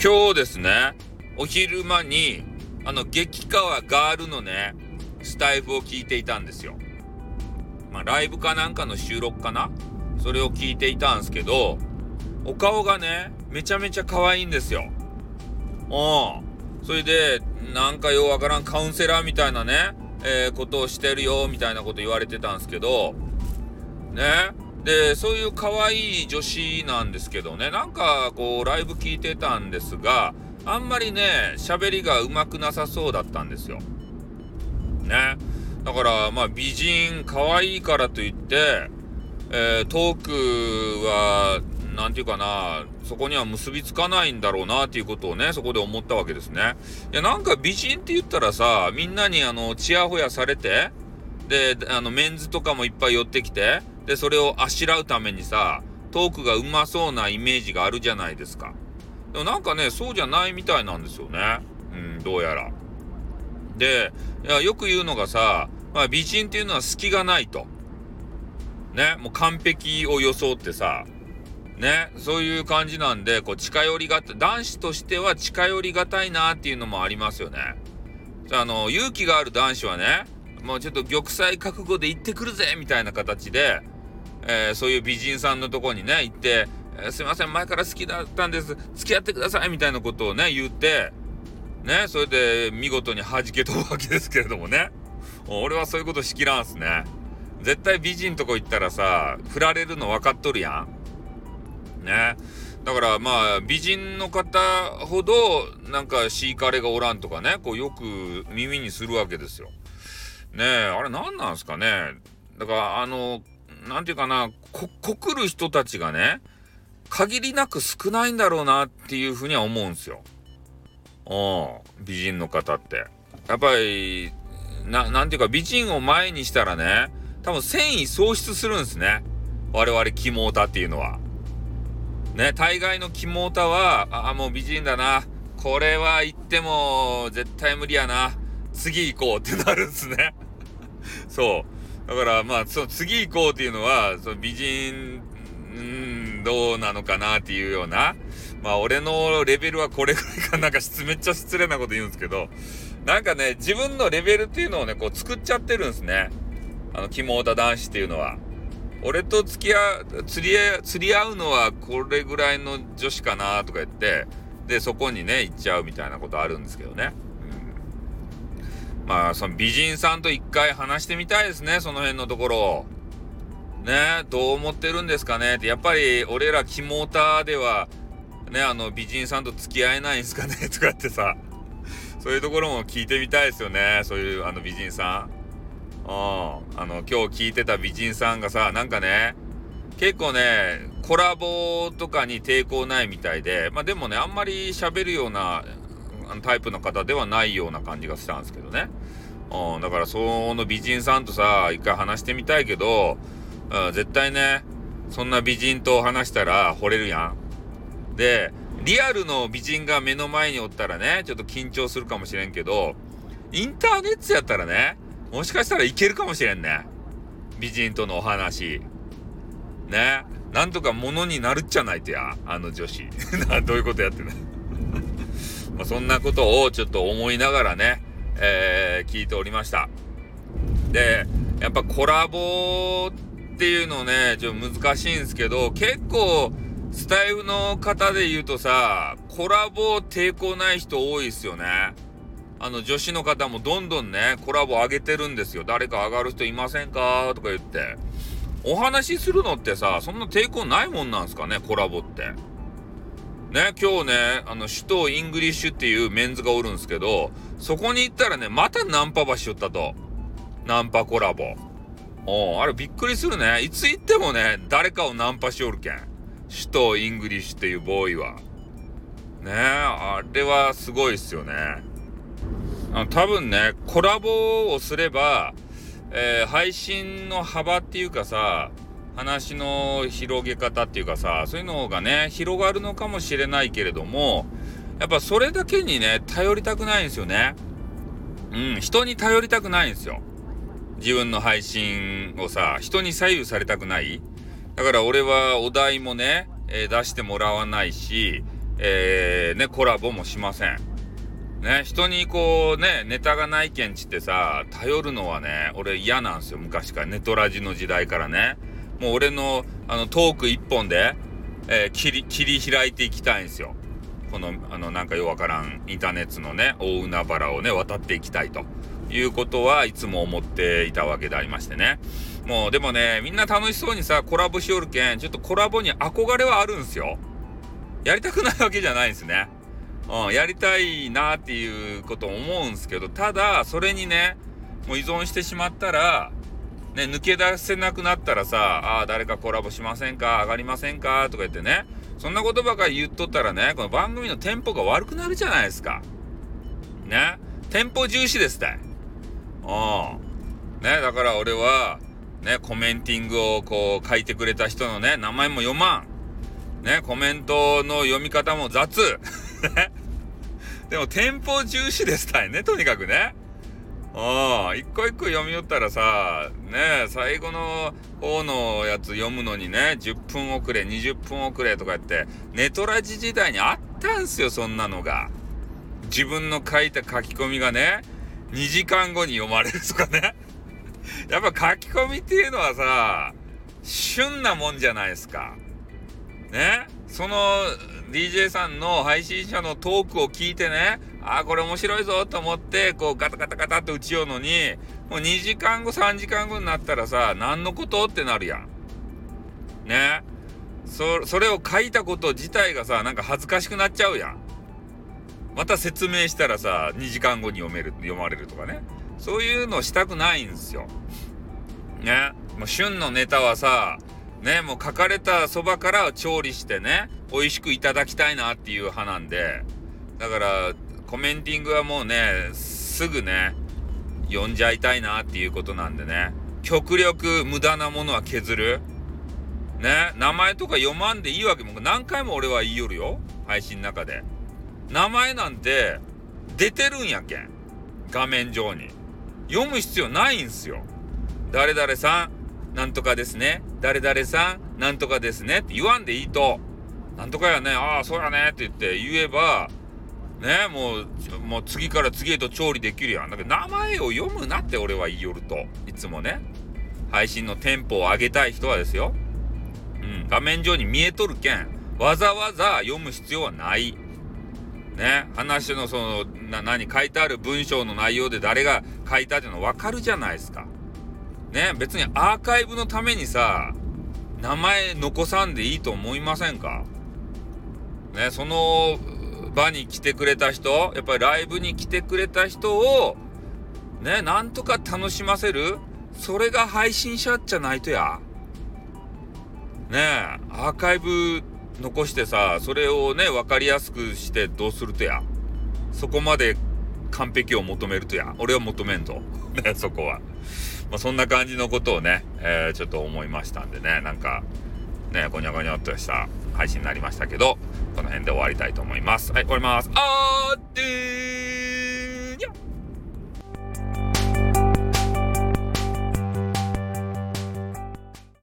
今日ですね、お昼間に、あの、激川ガールのね、スタイフを聞いていたんですよ。まあ、ライブかなんかの収録かな？それを聞いていたんですけど、お顔がね、めちゃめちゃ可愛いんですよ。うん。それで、なんかようわからんカウンセラーみたいなね、えー、ことをしてるよ、みたいなこと言われてたんですけど、ね。で、そういう可愛い女子なんですけどね、なんかこう、ライブ聞いてたんですが、あんまりね、喋りが上手くなさそうだったんですよ。ね。だから、まあ、美人、可愛いからといって、えー、トークは、なんていうかな、そこには結びつかないんだろうなっていうことをね、そこで思ったわけですね。いや、なんか美人って言ったらさ、みんなにあの、ちやほやされて、で、あの、メンズとかもいっぱい寄ってきて、で、それをあしらうためにさ、トークがうまそうなイメージがあるじゃないですか。でもなんかね、そうじゃないみたいなんですよね。うん、どうやら。で、いや、よく言うのがさ、まあ、美人っていうのは隙がないと。ね、もう完璧を装ってさ、ね、そういう感じなんで、こう、近寄りがた、男子としては近寄りがたいなっていうのもありますよね。あの、勇気がある男子はね、もうちょっと玉砕覚悟で行ってくるぜみたいな形で、えー、そういう美人さんのとこにね、行って、えー、すいません、前から好きだったんです。付き合ってくださいみたいなことをね、言って、ね、それで見事に弾け飛ぶわけですけれどもね。俺はそういうことしきらんすね。絶対美人とこ行ったらさ、振られるの分かっとるやん。ね。だからまあ、美人の方ほど、なんかシーカレがおらんとかね、こうよく耳にするわけですよ。ねえ、あれ何なんすかね。だからあの、なんていうかな、こ、告る人たちがね、限りなく少ないんだろうなっていうふうには思うんですよ。うん、美人の方って。やっぱり、な、なんていうか美人を前にしたらね、多分繊維喪失するんですね。我々キモータっていうのは。ね、大概のキモータは、ああ、もう美人だな。これは言っても絶対無理やな。次行こうってなるんですね。そう。だからまあ、その次行こうっていうのは、その美人、うん、どうなのかなっていうような、まあ俺のレベルはこれぐらいかなんかめっちゃ失礼なこと言うんですけど、なんかね、自分のレベルっていうのをね、こう作っちゃってるんですね。あの、肝田男子っていうのは。俺と付き合う、釣り合、釣り合うのはこれぐらいの女子かなとか言って、で、そこにね、行っちゃうみたいなことあるんですけどね。まあ、その美人さんと一回話してみたいですね、その辺のところを。ね、どう思ってるんですかねって、やっぱり俺らキモーターでは、ね、あの美人さんと付き合えないんすかね とかってさ、そういうところも聞いてみたいですよね、そういうあの美人さん。うん。あの、今日聞いてた美人さんがさ、なんかね、結構ね、コラボとかに抵抗ないみたいで、まあでもね、あんまり喋るようなタイプの方ではないような感じがしたんですけどね。うん、だからその美人さんとさ、一回話してみたいけど、うん、絶対ね、そんな美人と話したら惚れるやん。で、リアルの美人が目の前におったらね、ちょっと緊張するかもしれんけど、インターネットやったらね、もしかしたらいけるかもしれんね。美人とのお話。ね。なんとかものになるっちゃないとや、あの女子。どういうことやってね。まあ、そんなことをちょっと思いながらね、えー、聞いておりました。で、やっぱコラボっていうのね、ちょっと難しいんですけど、結構、スタイルの方で言うとさ、コラボ抵抗ない人多いですよね。あの、女子の方もどんどんね、コラボ上げてるんですよ。誰か上がる人いませんか？とか言って。お話しするのってさ、そんな抵抗ないもんなんすかね、コラボって。ね、今日ね、あの、首都イングリッシュっていうメンズがおるんですけど、そこに行ったらね、またナンパばしよったと。ナンパコラボ。おあれびっくりするね。いつ行ってもね、誰かをナンパしおるけん。首都イングリッシュっていうボーイは。ねあれはすごいっすよね。あの多分ね、コラボをすれば、えー、配信の幅っていうかさ、話の広げ方っていうかさ、そういうのがね、広がるのかもしれないけれども、やっぱそれだけにね、頼りたくないんですよね。うん、人に頼りたくないんですよ。自分の配信をさ、人に左右されたくないだから俺はお題もね、えー、出してもらわないし、えー、ね、コラボもしません。ね、人にこうね、ネタがないけんちってさ、頼るのはね、俺嫌なんですよ。昔から。ネトラジの時代からね。もう俺の、あの、トーク一本で、えー、切り、切り開いていきたいんですよ。この、あの、なんかようわからん、インターネットのね、大海原をね、渡っていきたいということはいつも思っていたわけでありましてね。もう、でもね、みんな楽しそうにさ、コラボしよるけん、ちょっとコラボに憧れはあるんすよ。やりたくないわけじゃないんですね。うん、やりたいなっていうこと思うんすけど、ただ、それにね、もう依存してしまったら、ね、抜け出せなくなったらさ、ああ、誰かコラボしませんか？上がりませんか？とか言ってね、そんなことばかり言っとったらね、この番組のテンポが悪くなるじゃないですか。ね？テンポ重視ですって。うん。ね、だから俺は、ね、コメンティングをこう書いてくれた人のね、名前も読まん。ね、コメントの読み方も雑。でも、店舗重視ですたいね、とにかくね。うん、一個一個読み寄ったらさ、ね、最後の方のやつ読むのにね、10分遅れ、20分遅れとか言って、ネトラジ時代にあったんすよ、そんなのが。自分の書いた書き込みがね、2時間後に読まれるとかね。やっぱ書き込みっていうのはさ、旬なもんじゃないですか。ねその DJ さんの配信者のトークを聞いてね、ああ、これ面白いぞと思って、こうガタガタガタって打ちようのに、もう2時間後、3時間後になったらさ、何のことってなるやん。ねそ、それを書いたこと自体がさ、なんか恥ずかしくなっちゃうやん。また説明したらさ、2時間後に読める、読まれるとかね。そういうのしたくないんですよ。ね。もう旬のネタはさ、ね、もう書かれたそばから調理してね、美味しくいただきたいなっていう派なんで、だから、コメンティングはもうね、すぐね、読んじゃいたいなっていうことなんでね、極力無駄なものは削る。ね、名前とか読まんでいいわけも何回も俺は言いよるよ。配信の中で。名前なんて出てるんやけん。画面上に。読む必要ないんすよ。誰々さん、なんとかですね。誰々さん、なんとかですね。って言わんでいいと、なんとかやね、ああ、そうやねって言って言えば、ね、もう、もう次から次へと調理できるやん。だけど名前を読むなって俺は言いよると。いつもね。配信のテンポを上げたい人はですよ。うん、画面上に見えとるけん、わざわざ読む必要はない。ね、話のその、な、何、書いてある文章の内容で誰が書いたっていうの分かるじゃないですか。ね、別にアーカイブのためにさ、名前残さんでいいと思いませんかね、その場に来てくれた人、やっぱりライブに来てくれた人を、ね、なんとか楽しませるそれが配信者じゃないとや。ねえ、アーカイブ残してさ、それをね、分かりやすくしてどうするとや。そこまで完璧を求めるとや。俺は求めんと。ね、そこは。まあ、そんな感じのことをね、えー、ちょっと思いましたんでね、なんか、ね、ごにょごにょっとした配信になりましたけど、この辺で終わりたいと思います。はい、終わります。あーでー